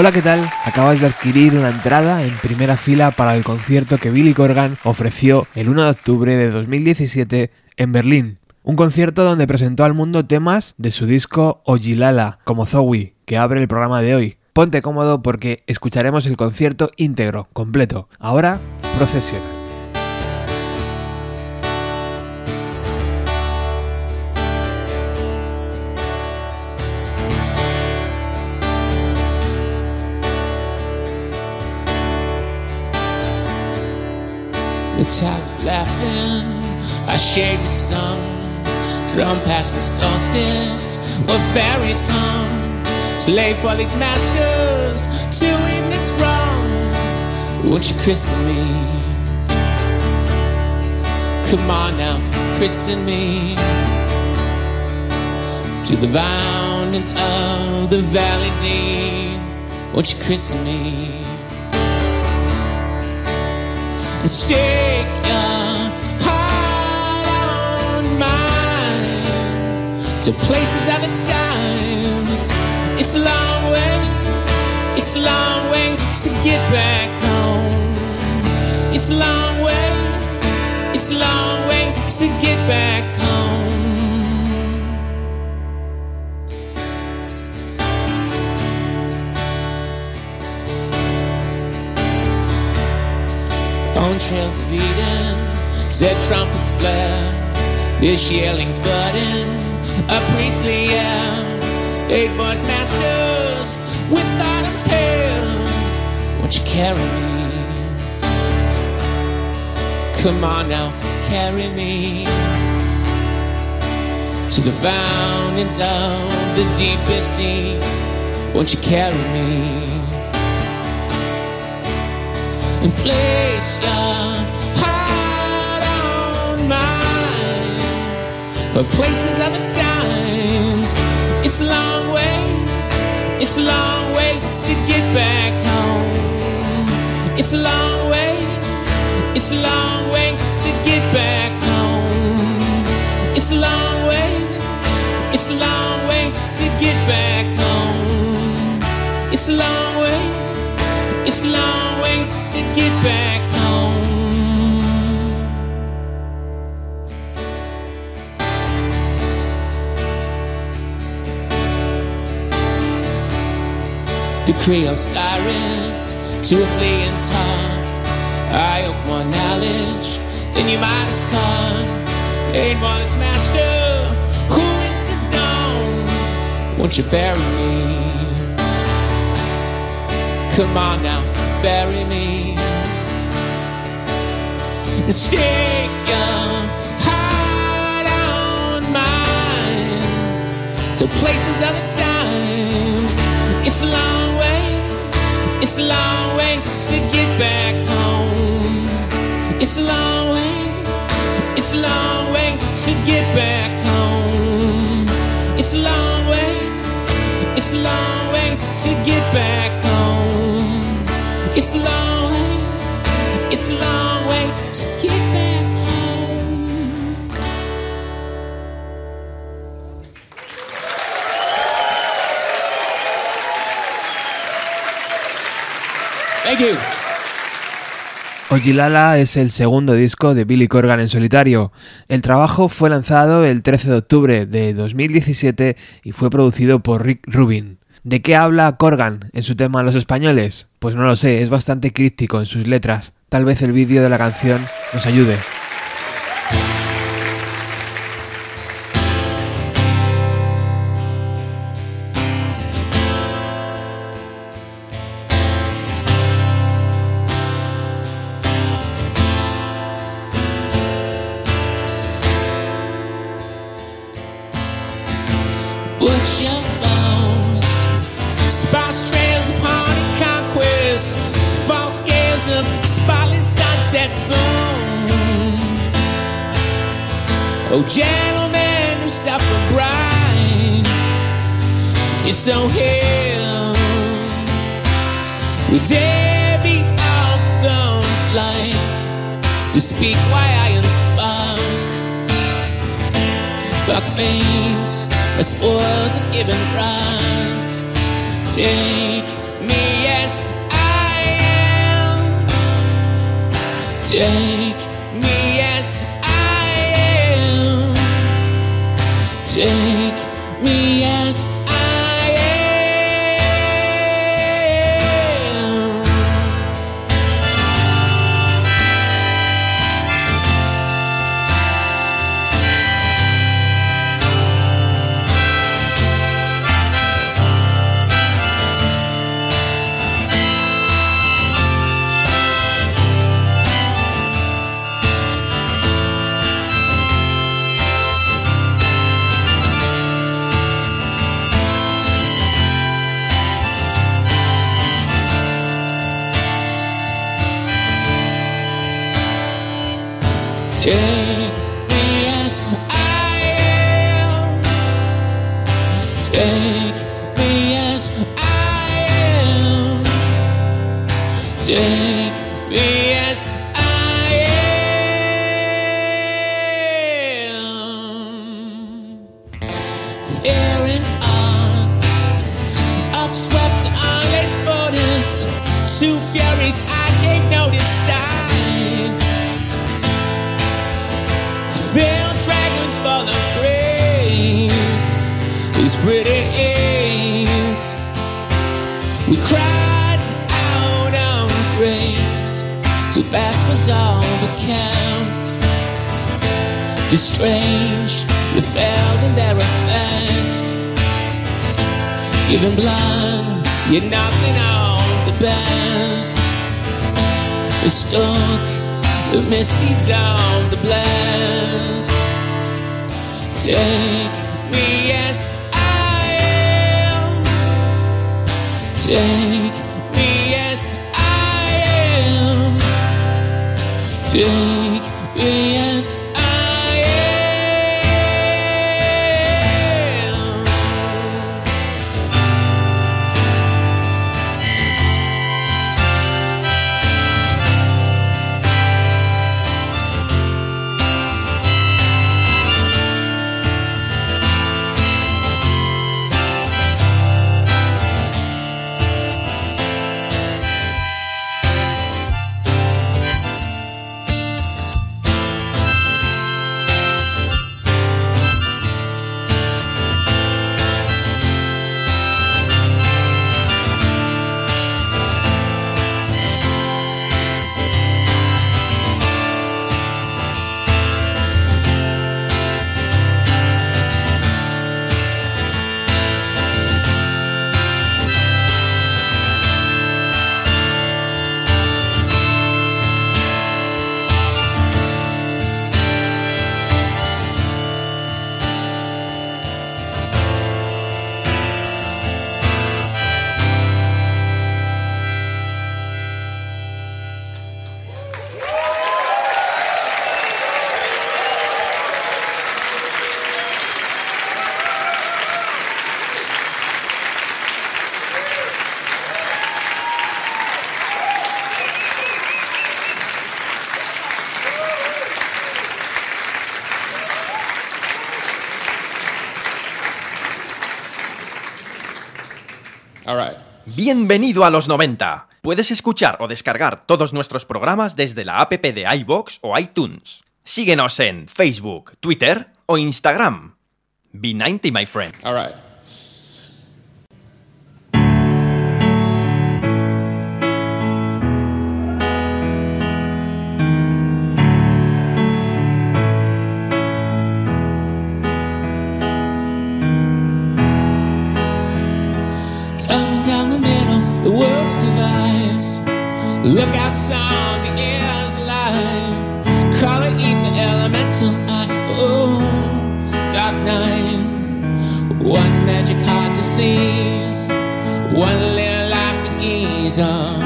Hola, ¿qué tal? Acabas de adquirir una entrada en primera fila para el concierto que Billy Corgan ofreció el 1 de octubre de 2017 en Berlín. Un concierto donde presentó al mundo temas de su disco Ojilala, como Zoe, que abre el programa de hoy. Ponte cómodo porque escucharemos el concierto íntegro, completo. Ahora, procesional. Time's laughing, I shade the sun. Drum past the solstice, where fairies hum. Slave for these masters, doing it's wrong. Won't you christen me? Come on now, christen me. To the boundings of the valley deep. Won't you christen me? And stake your heart on mine to places other times. It's a long way, it's a long way to get back home. It's a long way, it's a long way to get back home. On trails of Eden, said trumpets blare, this yelling's budding, a priestly air. Eight voice masters with autumn's hair, won't you carry me? Come on now, carry me to the fountains of the deepest deep. Won't you carry me? And place your heart on mine. For places of the times, it's a long way, it's a long way to get back home. It's a long way, it's a long way to get back home. It's a long way, it's a long way to get back home. It's a long way. It's a long way to get back home. Decree of sirens to a fleeing tough. I hope more knowledge than you might have caught. Ain't was master, who is the dawn? Won't you bury me? Come on now, bury me. Stick your heart on mine to places other times. It's a long way, it's a long way to get back home. It's a long way, it's a long way to get back home. It's a long way, it's a long way to get back. It's a long way, it's a long way to get back home. Thank you. Ojilala es el segundo disco de Billy Corgan en solitario. El trabajo fue lanzado el 13 de octubre de 2017 y fue producido por Rick Rubin. ¿De qué habla Corgan en su tema Los Españoles? Pues no lo sé, es bastante críptico en sus letras. Tal vez el vídeo de la canción nos ayude. Take me as I am. Take me as I am. Take The strange, we fell in their effects. blind, you're nothing on the best. We stuck the misty down the blast. Take me as I am. Take me as I am. Take me as Bienvenido a los 90. Puedes escuchar o descargar todos nuestros programas desde la app de iBox o iTunes. Síguenos en Facebook, Twitter o Instagram. B90, my friend. All right. Look outside, the air air's alive. Color ether, elemental, I, oh, dark night. One magic heart to seize, one little life to ease on,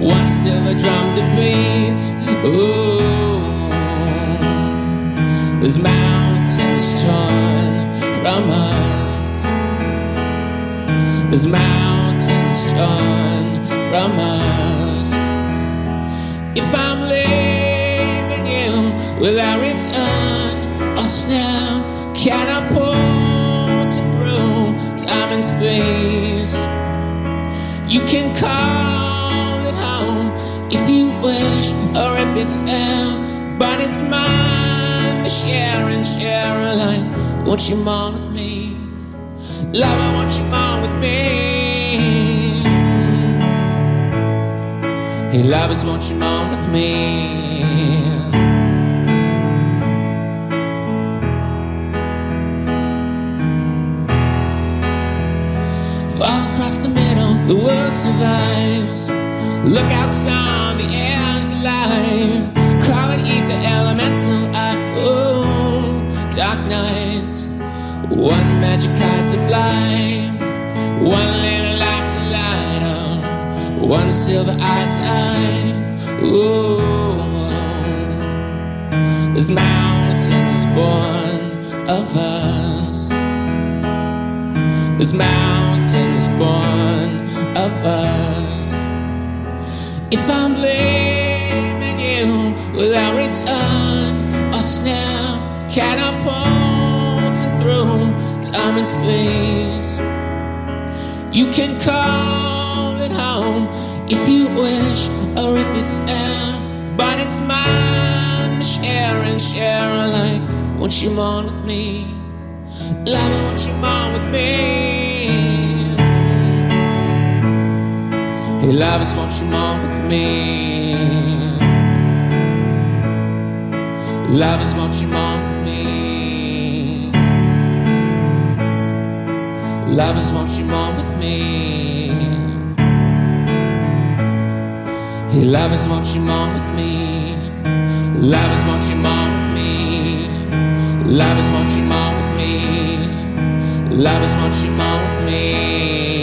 one silver drum to beat. Ooh, there's mountains torn from us. There's mountains torn from us. If I'm leaving you without return or snare, can I pull you through time and space? You can call it home if you wish, or if it's there, but it's mine to share and share alike. Won't you mourn with me? Love, I want you on with me. Hey, lovers, won't you on with me? Fall across the middle, the world survives. Look outside, the air's alive. Call it ether, elemental, I, oh, dark nights. One magic kite to fly, one one silver eye tie. Ooh, there's mountains born of us. There's mountains born of us. If I'm blaming you without return or snare, can I through time and space? You can call if you wish, or if it's air, but it's mine share and share alike. Won't you mourn with me? Love, I want you mourn with me. Hey, lovers, won't you mourn with me? Lovers, won't you mourn with me? Lovers, won't you mourn with me? Hey, lovers, won't you mourn with me? Lovers, won't you mourn with me? Lovers, won't you mourn with me? Lovers, won't you mourn with me?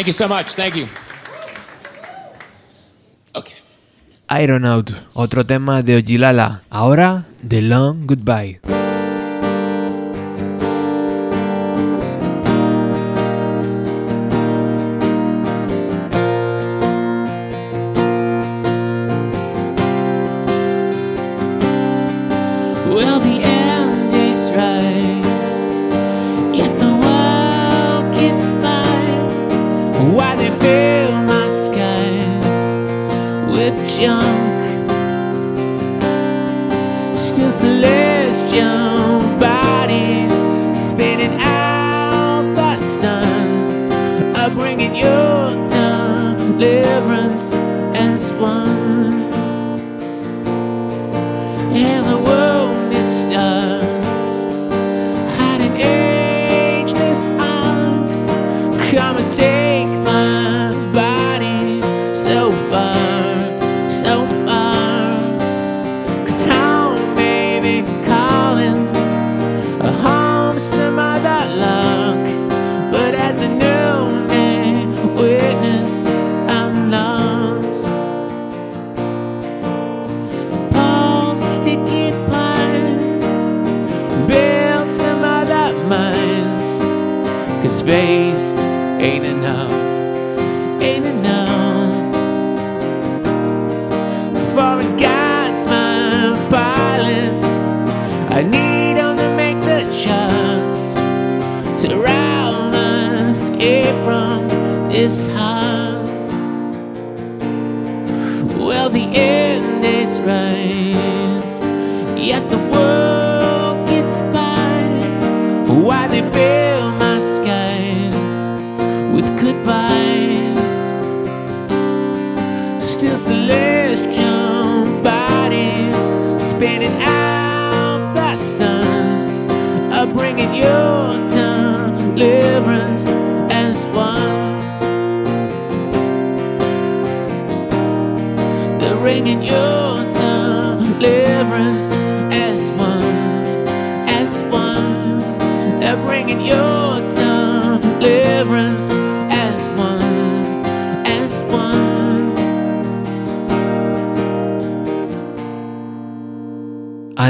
Thank you so much. Thank you. Okay. Aeronaut, otro tema de Ojilala. Ahora, The Long Goodbye.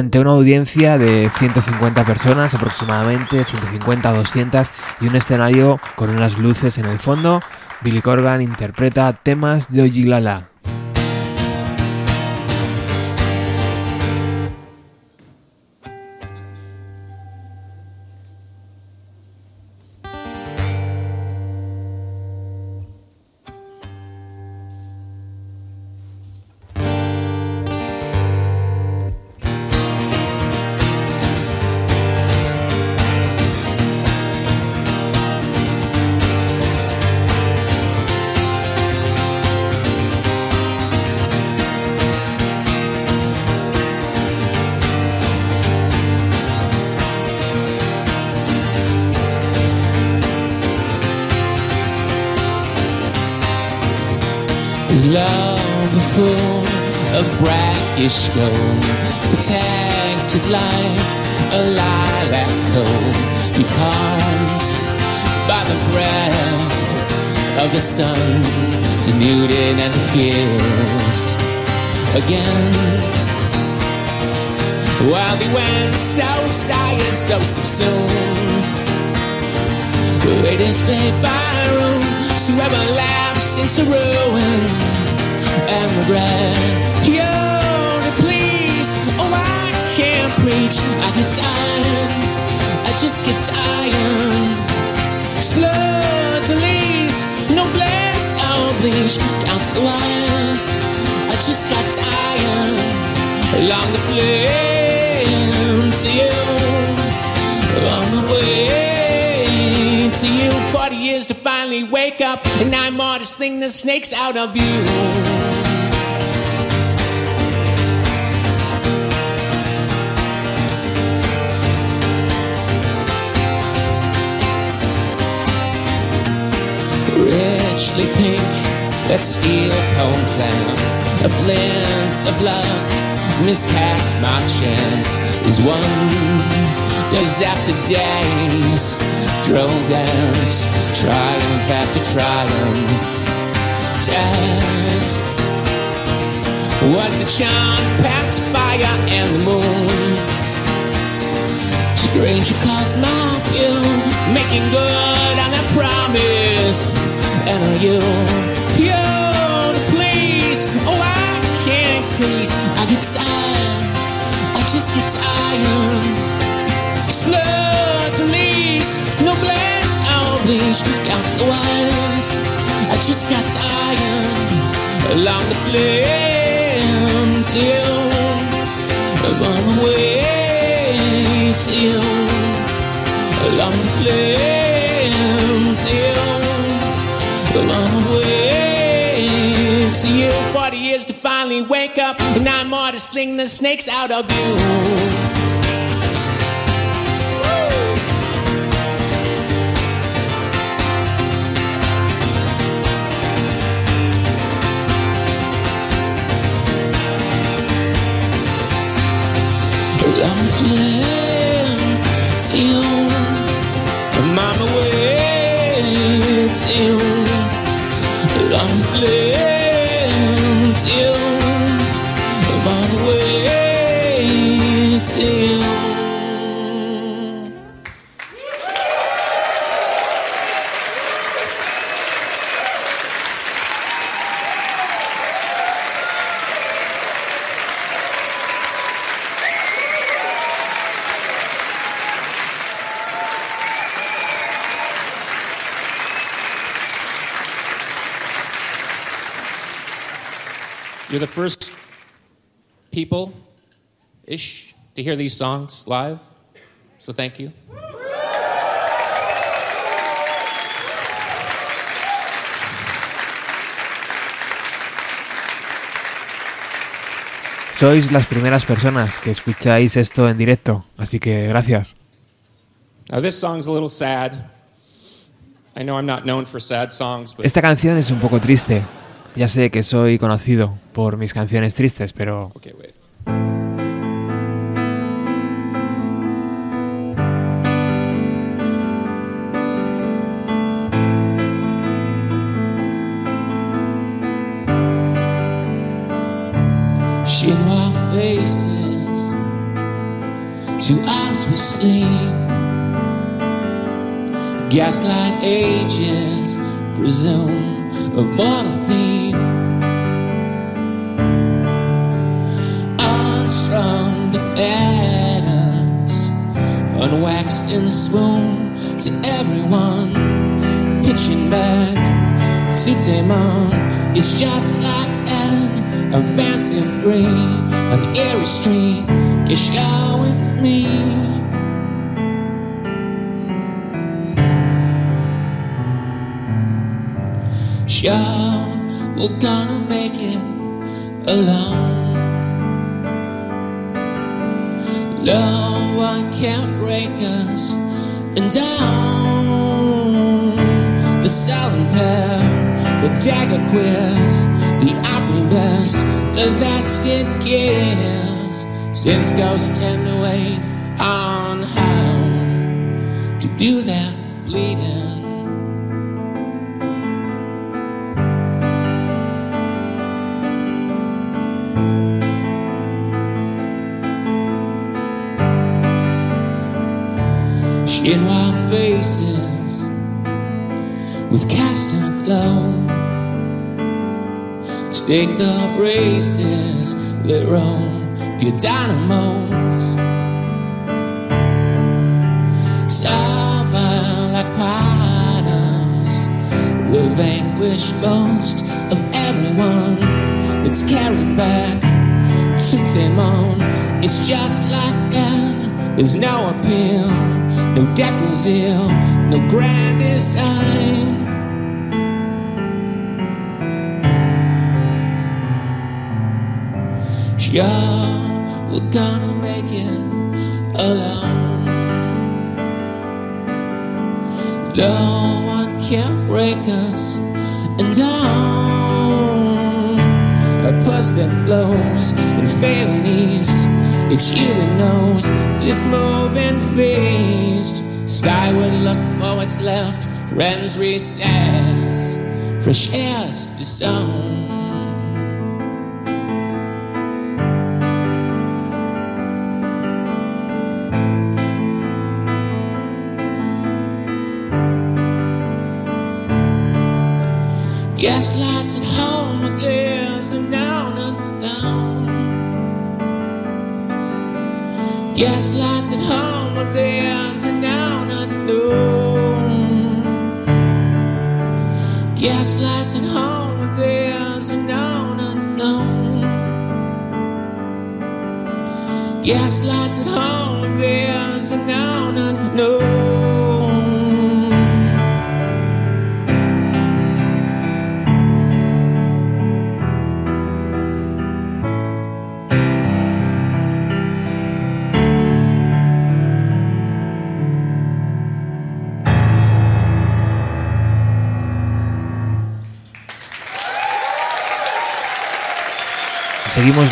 Ante una audiencia de 150 personas aproximadamente, 150 a 200 y un escenario con unas luces en el fondo, Billy Corgan interpreta temas de Ojilala. A brackish gold, protected like a lilac coal? Because by the breath of the sun, denuded and diffused again. While we went so silent, so subsumed the latest paid by room to ever lapse into ruin and regret. Preach. I get tired, I just get tired. Flood to lease, no bless, I'll bleach. Counts the wise, I just got tired. Along the flame to you, on my way to you. 40 years to finally wake up, and I'm this thing that snakes out of you. That steel home clam, a flint of blood, miscast my chance is one. Days after days, drone dance, triumph after triumph, death. Once a charm past fire and the moon. Stranger calls my view, making good on that promise. And are you pure please? Oh, I can't increase. I get tired, I just get tired. Slur to lease, no bless, I'll bleach. Counts the wires, I just got tired. Along the flame till I'm on wake up, and I'm more to sling the snakes out of you. I'm flying to you. Way to you. I'm flying to you. You're the first people ish to hear these songs live. So thank you. Sois las primeras personas que escucháis esto en directo, así que gracias. Now, this song's a little sad. I know I'm not known for sad songs, but Esta canción es un poco triste. Ya sé que soy conocido por mis canciones tristes, pero okay, wait. Gaslight agents presume a mortal thief. Unstrung the fetters, unwaxed in the swoon to everyone, pitching back to Damon. It's just like. I'm fancy free an eerie Street. Get with me. Sure, we're gonna make it alone. No one can break us and down. The silent pair, the dagger queers, the opera best, the vested gears. Since ghosts tend to wait on how to do that bleeding. Chinois faces with cast castor glow. Stick the braces that roam pure dynamos. Suffer like potters, the vanquished boast of everyone that's carried back to Timon. It's just like that. There's no appeal, no deck was ill, no grand design. Sure, we're gonna make it alone. No one can break us and down. A pulse that flows in failing east. It's you that knows this moving feast. Skyward look for what's left. Friends recess. Fresh air's the zone. Gaslights at home there's a Gaslights at home with there's a known unknown. Gaslights at home with there's a known unknown. Gaslights at home with there's a known unknown.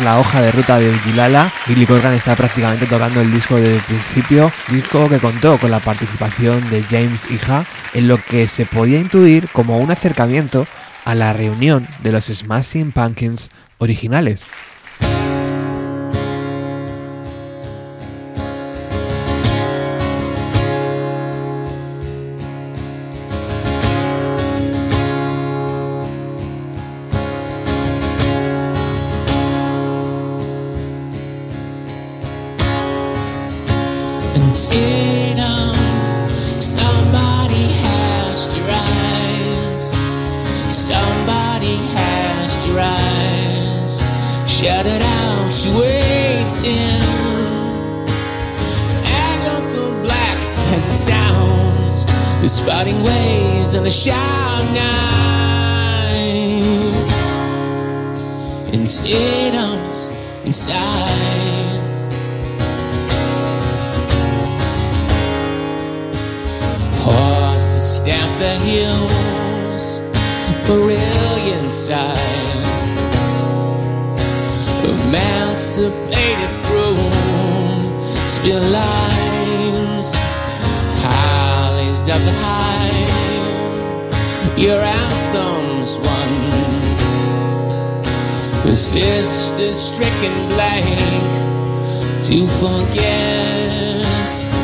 La hoja de ruta de Gilala. Billy Corgan está prácticamente tocando el disco desde el principio, disco que contó con la participación de James Hija, en lo que se podía intuir como un acercamiento a la reunión de los Smashing Pumpkins originales. Shouted out, she waits in. Agatha Black as it sounds, The spouting waves in the shout night. And it arms inside. Horses stamp the hills, brilliant sight. Emancipated through spill lines, hollies of the high. Your anthem's one. The sisters stricken blank to forget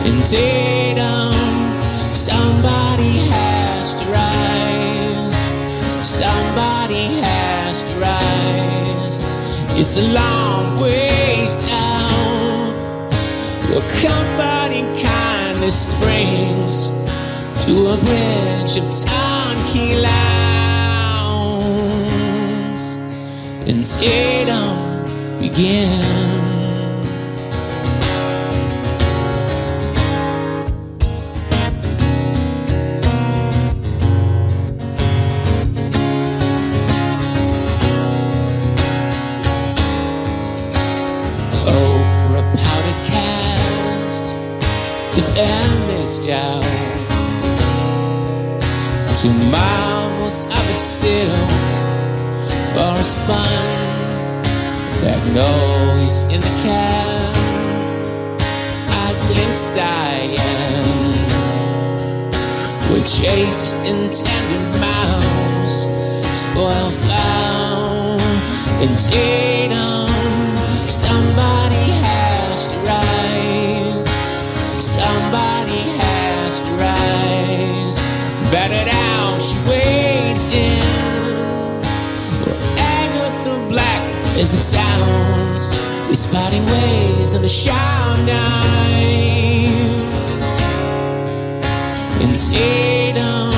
in Tatum. Somebody has to rise. It's a long way south. Where comforting kindness springs to a bridge of donkey key lines. Antietam begins. Two miles of a silk for a spun. That noise in the cab. I glimpse cyan. With chaste intended mouse. Spoil found. Antietam. As it sounds. The spotting waves on the shout night. Antietam, somebody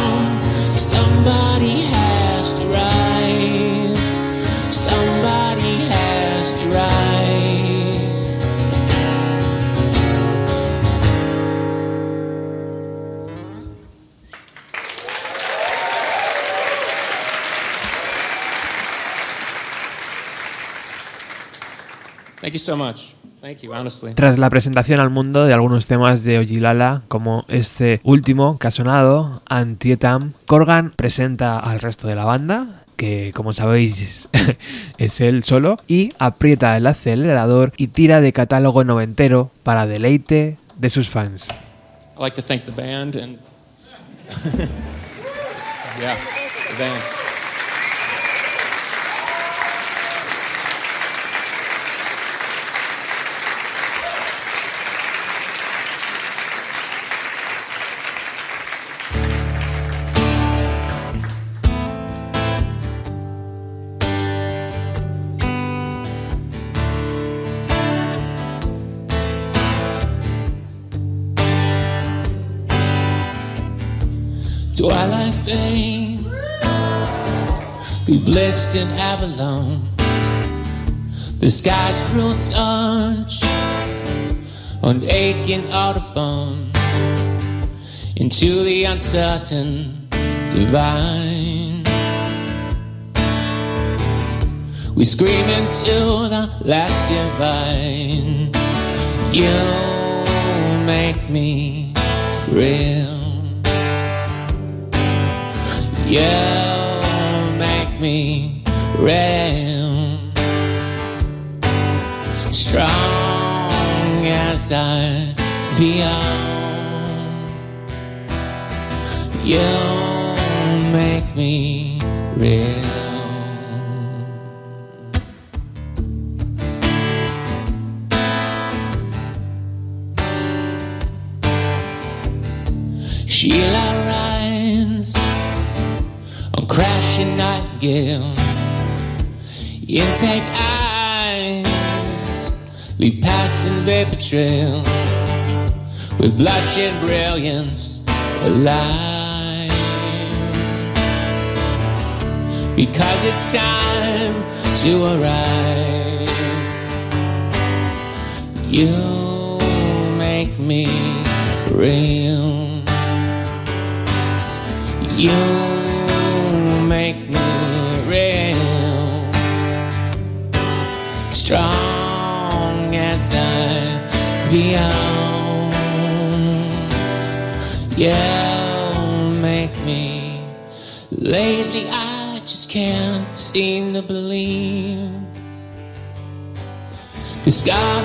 you so much. Thank you, honestly. Tras la presentación al mundo de algunos temas de Ojilala, como este último que ha sonado, Antietam, Corgan presenta al resto de la banda, que como sabéis es él solo, y aprieta el acelerador y tira de catálogo noventero para deleite de sus fans. I'd like to thank the band and yeah, the band. Twilight fades, be blessed in Avalon. The sky's cruel touch on aching Audubon into the uncertain divine. We scream into the last divine. You make me real. You make me real. Strong as I feel. You make me real. Nightingale. Intake eyes leave passing vapor trail with blushing brilliance alive. Because it's time to arrive. You make me real. You make as I feel. You make me. Lately, I just can't seem to believe. It's got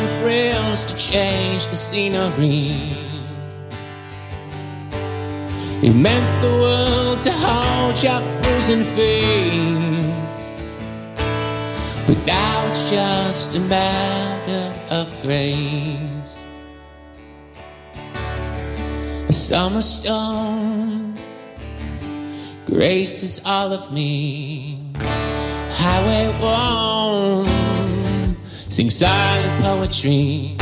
to change the scenery. It meant the world to hold your bruising feet. But now it's just a matter of grace. A summer stone, grace is all of me. Highway one, sing silent poetry,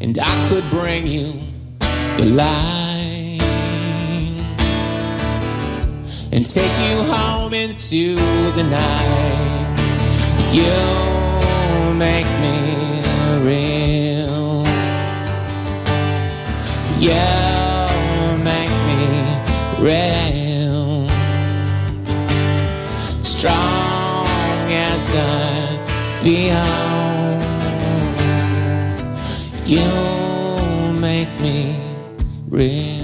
and I could bring you the light and take you home into the night. You make me real. You make me real. Strong as I feel. You make me real.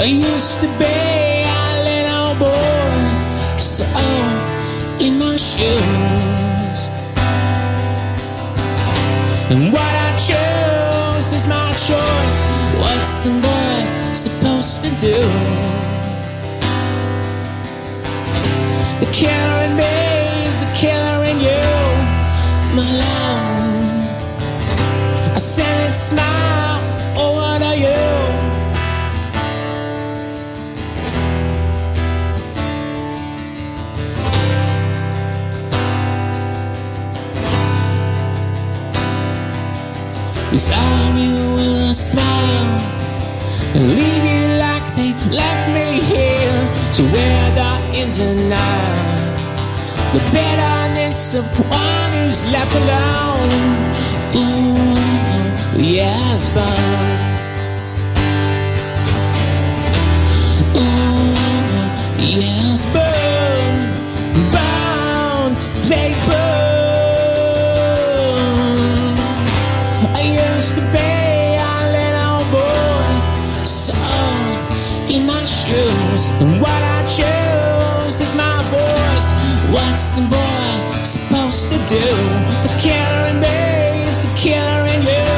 I used to be a little boy, so in my shoes. And what I choose is my choice. What's some boy supposed to do? The killer in me is the killer in you, my love. I send a smile Disarm you with a smile and leave you like they left me here to wear the in. The bitterness of one who's left alone. Ooh, yes, but. Ooh, yes, burn, bound, they burn. Some boy supposed to do? The killer in me is the killer in you,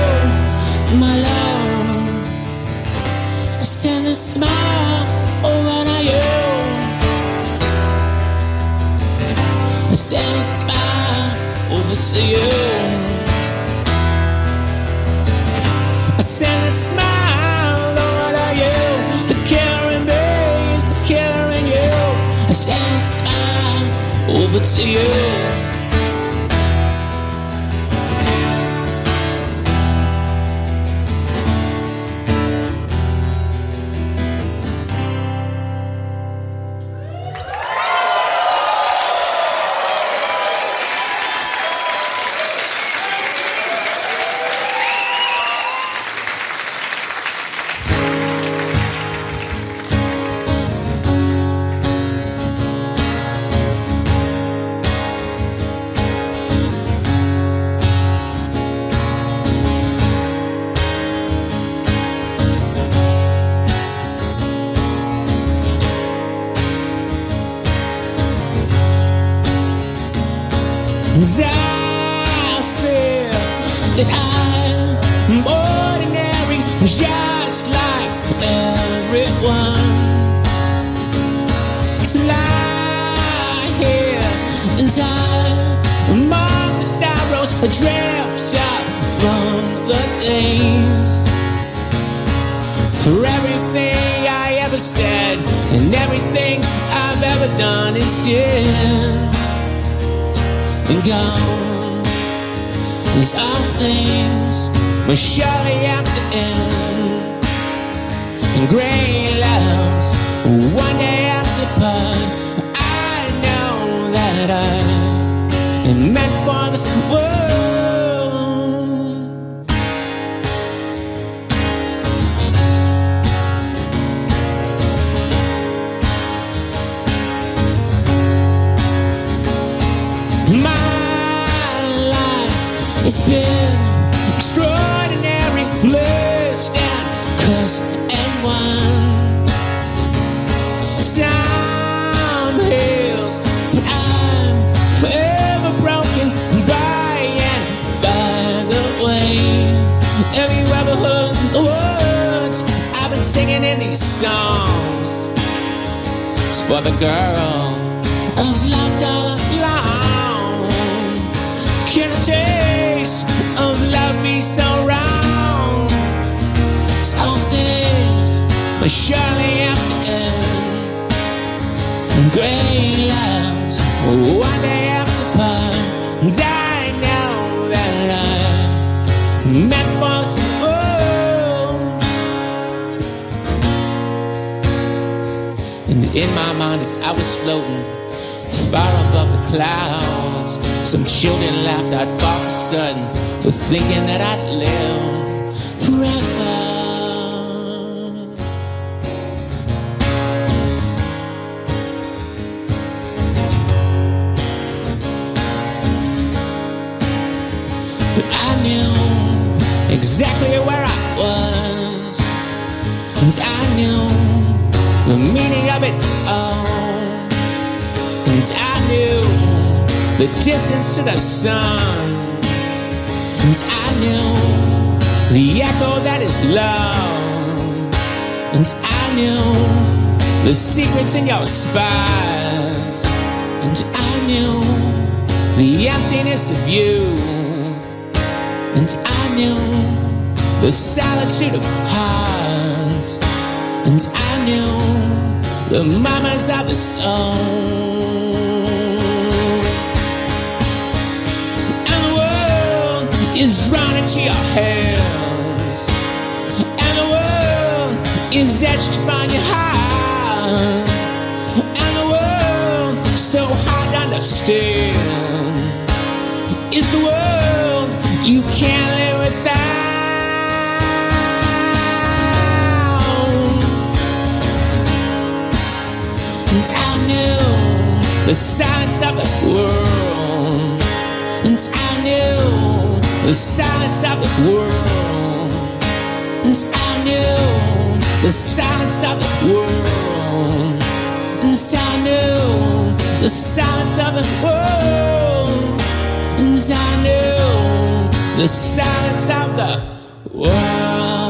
my love. I send a smile over to you. I send a smile over to you. I send a smile over to you. Surely have to end. The girl I've loved all along. Can a taste of love be so wrong? Some things but surely have to end. Gray clouds one day have to part. In my mind, as I was floating far above the clouds, some children laughed far for sudden for thinking that I'd live forever. It all. And I knew the distance to the sun. And I knew the echo that is love. And I knew the secrets in your spies. And I knew the emptiness of you. And I knew the solitude of hearts. And I the mamas of the soul. And the world is drawn into your hands. And the world is etched upon your heart. And the world so hard to understand is the world you can't live without. And I knew the silence of the world. And I knew the silence of the world. And I knew the silence of the world. And I knew the silence of the world. And I knew the silence of the world.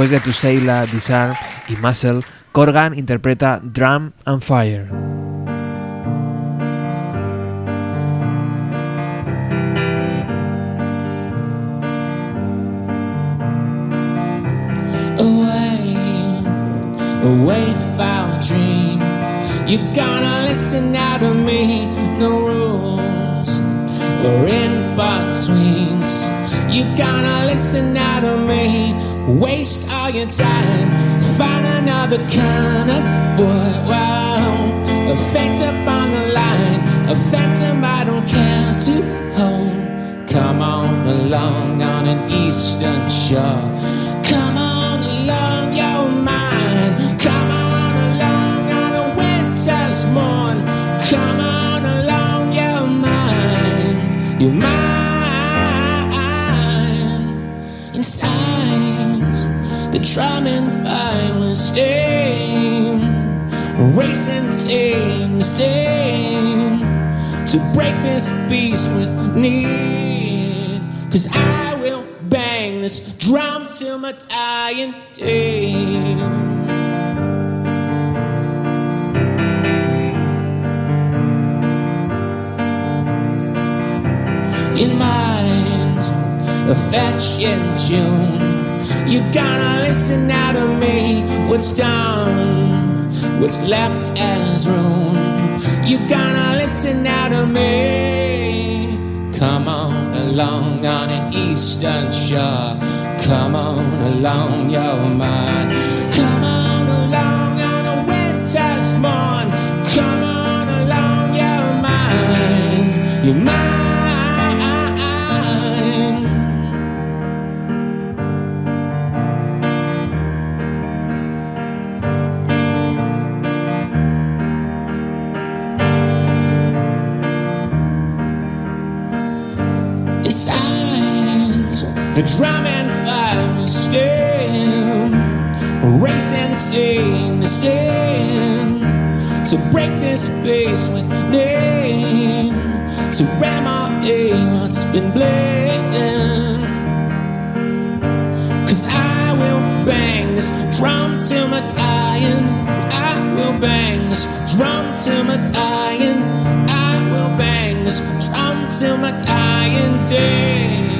Después de To Sheila, Disarm y Muzzle, Corgan interpreta Drum and Fife. away, away a dream. You're gonna listen out to me, no rules or in betweens. You're gonna listen out to me, Waste all your time, find another kind of boy. Wow, a phantom on the line, a phantom I don't care to hold. Come on along on an eastern shore. Come on along, you're mine. Come on along on a winter's morn. Come on along, you're mine. You're mine. The drumming fire was steam, racing same, same to break this beast with need. Cause I will bang this drum till my dying day. in mind, a fetching tune. You gotta listen now to me. What's done, what's left as ruin. You gotta listen now to me. Come on along on an eastern shore. Come on along, your mind. Come on along on a winter's morn. Come on along, your mind. Your mind. This space with name to remedy what's been bleeding cause I will bang this drum till my dying I will bang this drum till my dying I will bang this drum till my dying day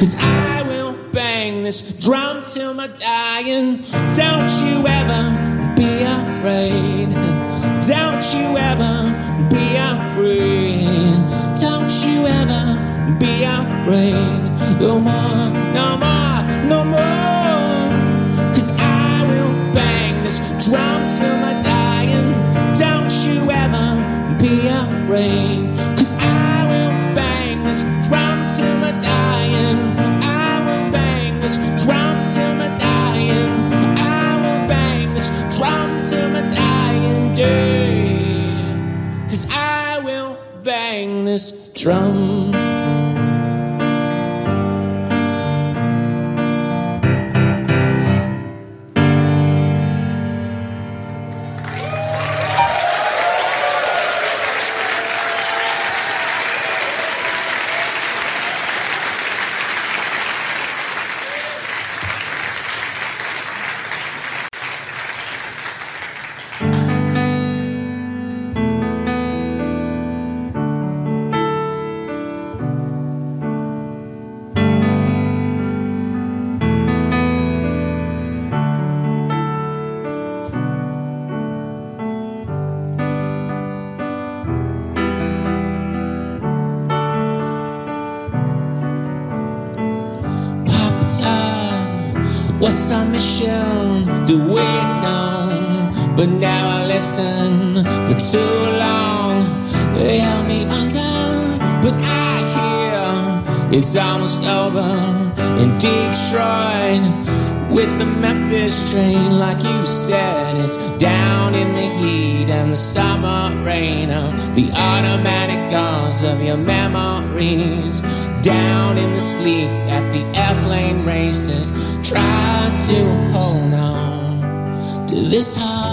Cause I will bang this drum till my dying. Don't you ever be afraid. Don't you ever be afraid. Don't you ever be afraid. No more, no more. Bang this drum. Too long. They held me under, but I hear it's almost over in Detroit. With the Memphis train, like you said, it's down in the heat and the summer rain the automatic guns of your memories. Down in the sleep at the airplane races, try to hold on to this heart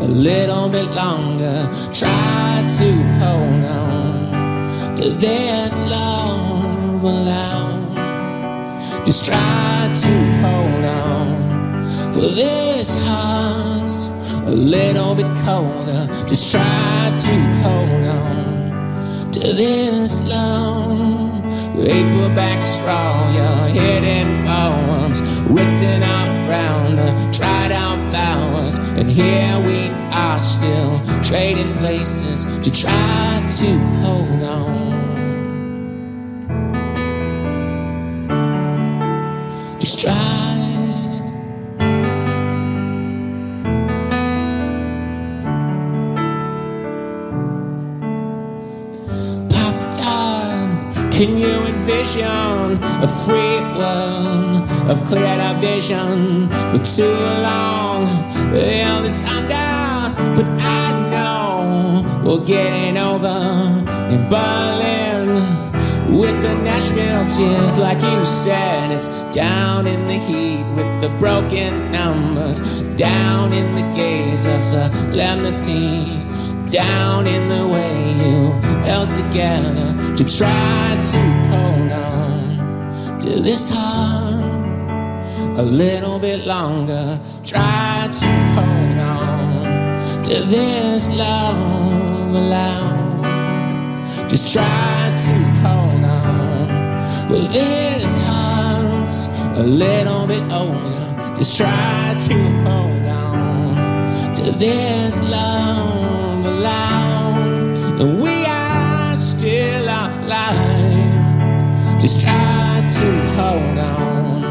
a little bit longer. Try to hold on to this love alone. Just try to hold on for this heart's a little bit colder. Just try to hold on to this long paperback straw. Your hidden poems written out round uh, the dried out flowers, and here we are still trading places to try to hold on. Just try. Can you envision a free world of cleared vision for too long? Held us under, but I know we're getting over in Berlin. with the Nashville tears, like you said. It's down in the heat with the broken numbers, down in the gaze of solemnity, down in the way you held together to try to hold on to this heart a little bit longer. Try to hold on to this love aloud. Just try to hold on. Well, this heart's a little bit older. Just try to hold on to this love aloud. And we Just try to hold on.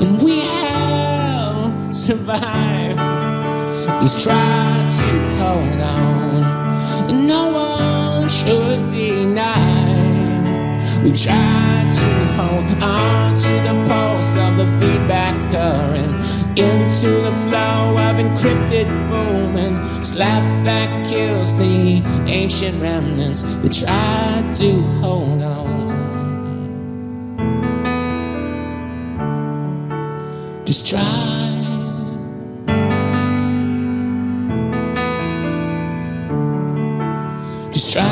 And we have survived. Just try to hold on. And no one should deny. We try to hold on to the pulse of the feedback current into the flow of encrypted movement. Slapback kills the ancient remnants that try to hold on. Try. Just try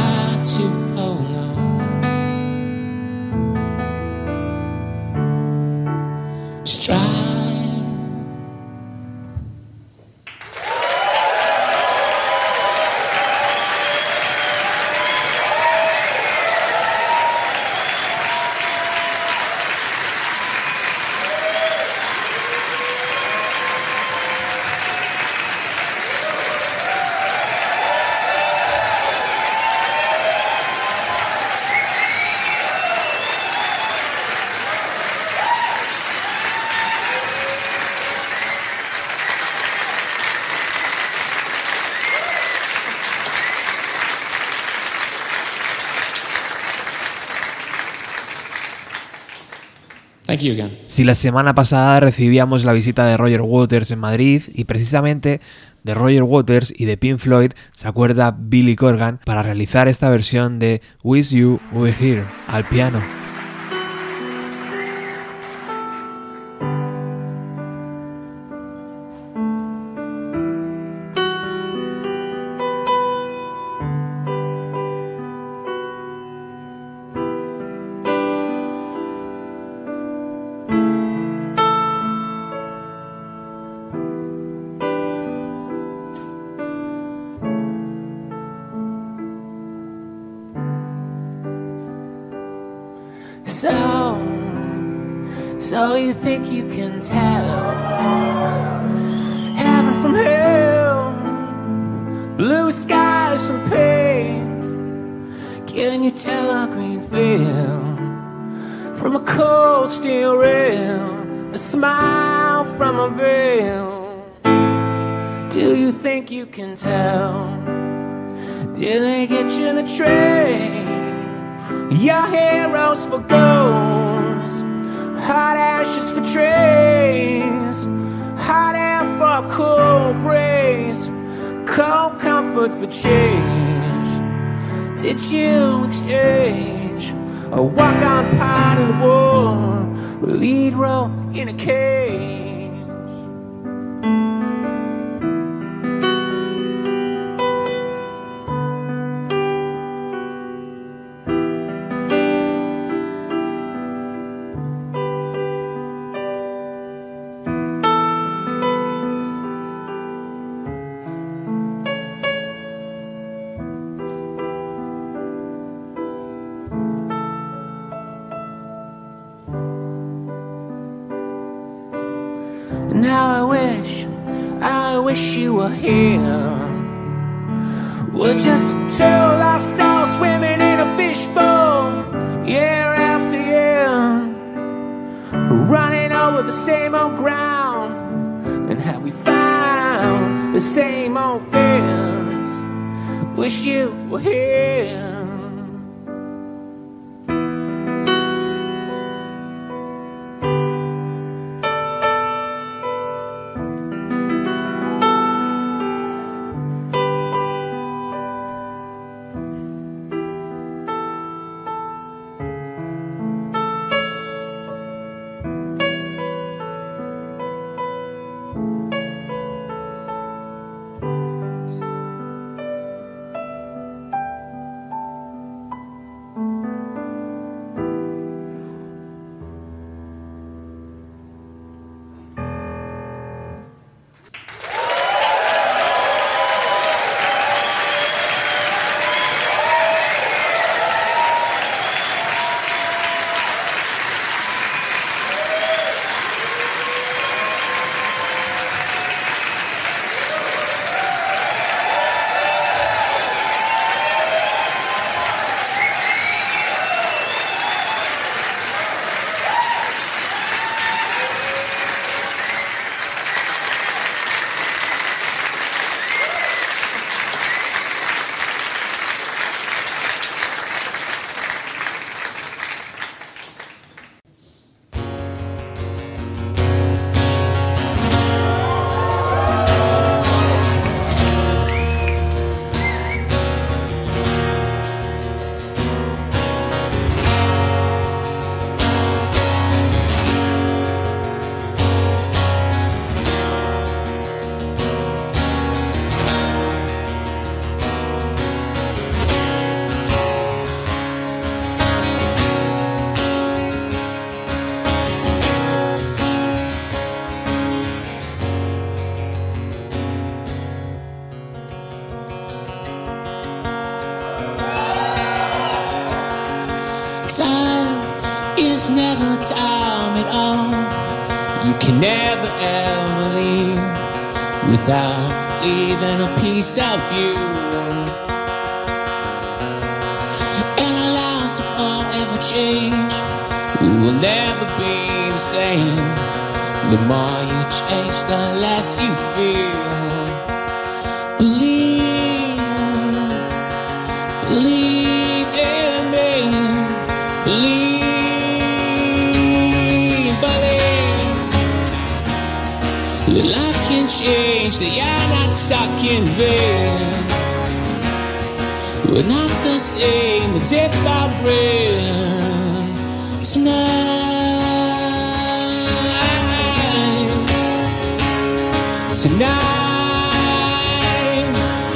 to hold on. Just try. Si la semana pasada recibíamos la visita de Roger Waters en Madrid y precisamente de Roger Waters y de Pink Floyd se acuerda Billy Corgan para realizar esta versión de Wish You Were Here al piano. Trains, hot air for cool breeze, cold comfort for change. Did you exchange a walk on part of the war, a lead role in a cage? You were here.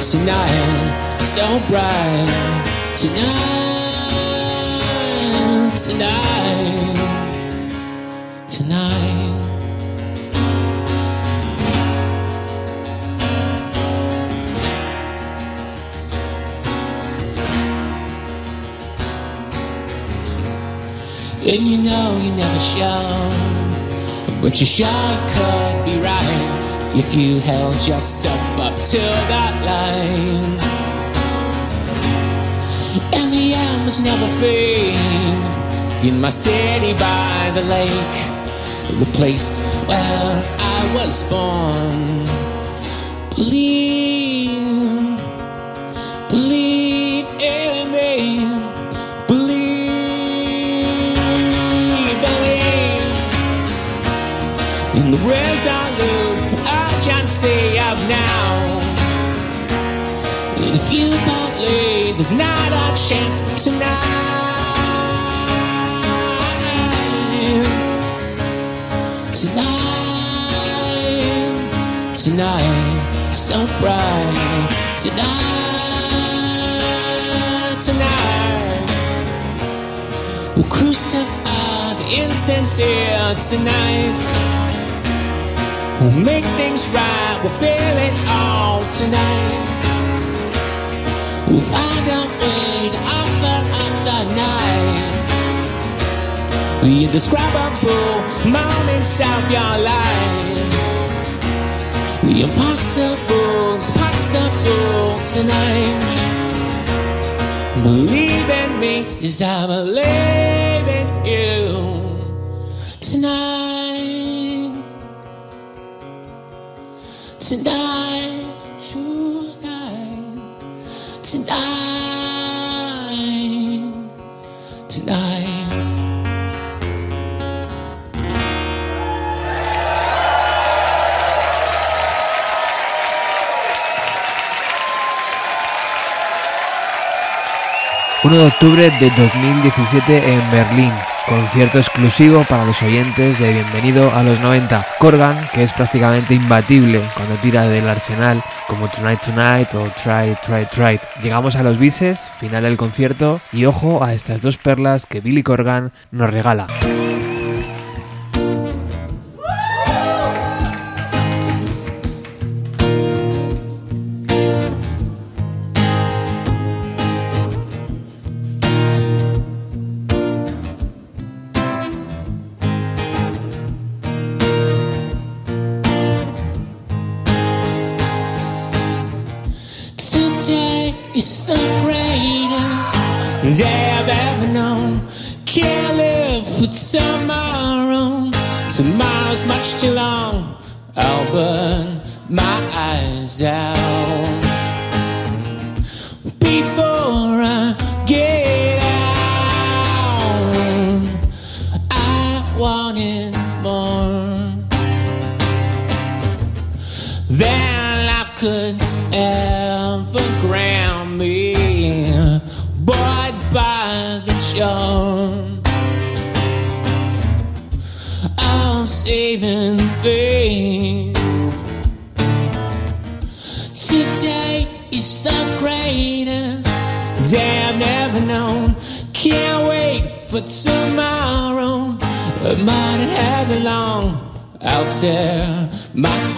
Tonight, so bright. Tonight, tonight, tonight. And you know you never show, but your shot could be right if you held yourself up to that line. And the end was never fade in my city by the lake, the place where I was born. Believe, believe in me. Believe, believe in the resolute urgency of now. And if you believe there's not a chance tonight, tonight, tonight, so bright, tonight, tonight. We'll crucify the insincere tonight. We'll make things right, we'll feel it all tonight. We'll find a way to offer up the night. The indescribable moments of your life. The impossible is possible tonight. Believe in me as I believe in you tonight. Tonight, tonight, tonight, tonight. ...1 de octubre de 2017 en Berlín. Concierto exclusivo para los oyentes de Bienvenido a los 90. Corgan, que es prácticamente imbatible cuando tira del arsenal como Tonight Tonight o Try Try Try. Llegamos a los bises, final del concierto y ojo a estas dos perlas que Billy Corgan nos regala. Out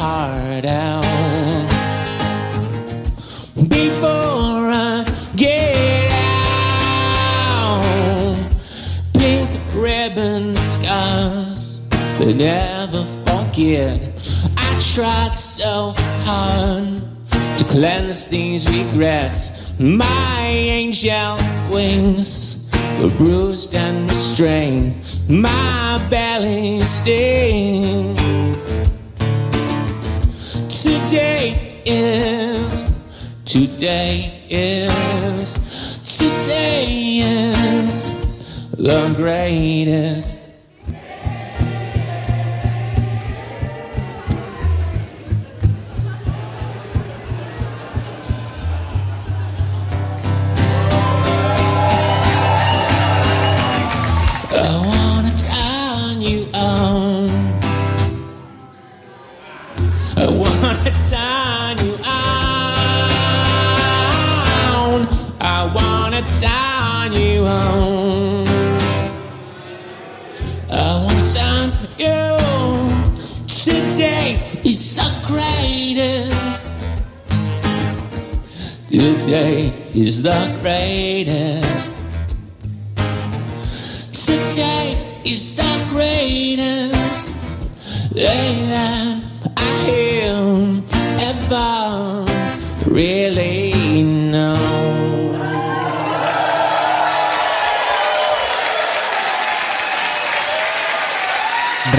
heart out before I get out. Pink ribbon scars, but never forget. I tried so hard to cleanse these regrets. My angel wings were bruised and restrained. My belly stings. Today is, today is, today is the greatest. Today is the greatest. Today is the greatest day that I am ever really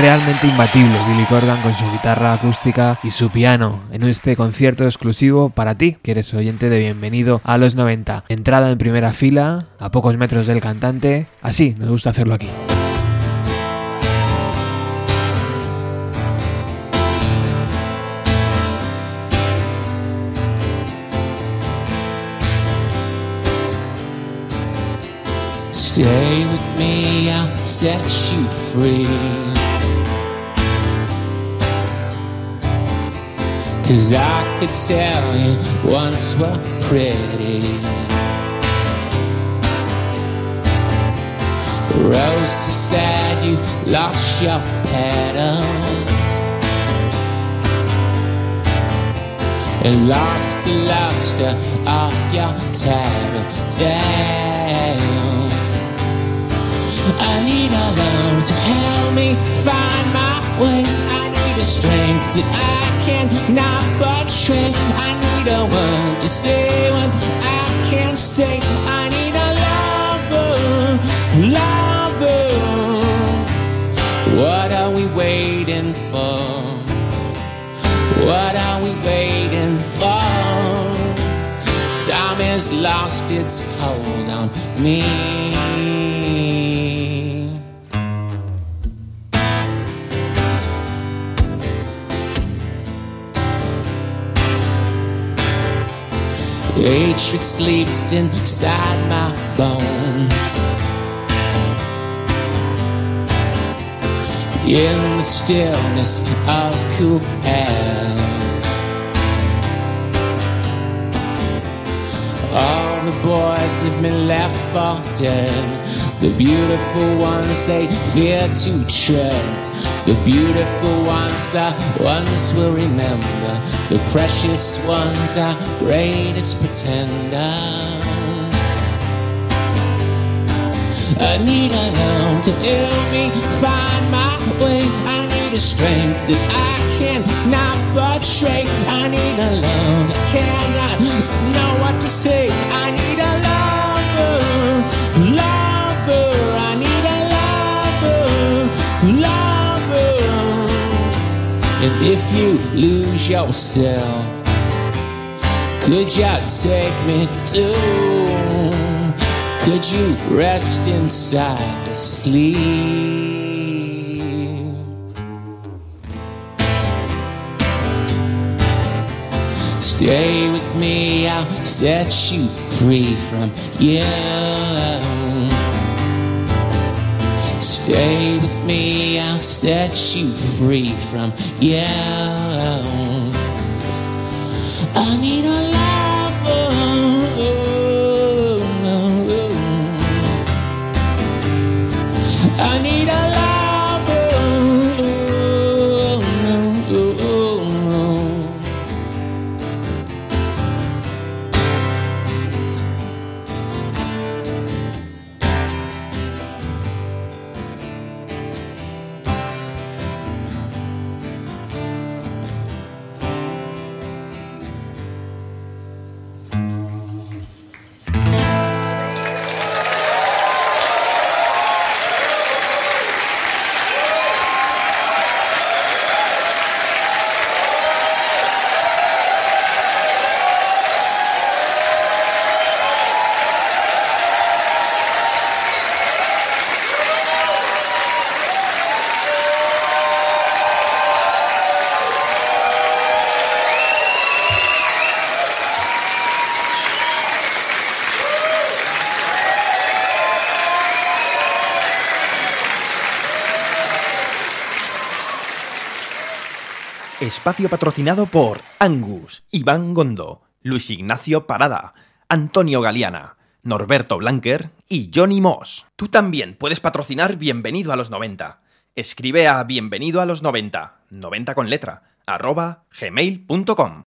Realmente imbatible Billy Corgan con su guitarra acústica y su piano en este concierto exclusivo para ti, que eres oyente de Bienvenido a los 90. Entrada en primera fila, a pocos metros del cantante, así nos gusta hacerlo aquí. Stay with me, I'll set you free. Cause I could tell you once were pretty. Roses said you lost your petals and lost the luster of your tattletales. I need a love to help me find my way. I need a strength that I cannot betray. I need a word to say when I can't say. I need a lover, lover. What are we waiting for? What are we waiting for? Time has lost its hold on me. Hatred sleeps inside my bones. In the stillness of cool air. All the boys have been left for dead. The beautiful ones they fear to tread. The beautiful ones, the ones will remember. The precious ones, our greatest pretenders. I need a love to help me find my way. I need a strength that I cannot betray. I need a love I cannot know what to say. I need a lover, And if you lose yourself, could you take me too? Could you rest inside the sleep? Stay with me, I'll set you free from you. Stay with me, I'll set you free from you. I need a lover. Oh, oh, oh, I need a lover. Espacio patrocinado por Angus, Iván Gondo, Luis Ignacio Parada, Antonio Galeana, Norberto Blanquer y Johnny Moss. Tú también puedes patrocinar Bienvenido a los 90. Escribe a bienvenido a los 90, 90 con letra, arroba gmail.com.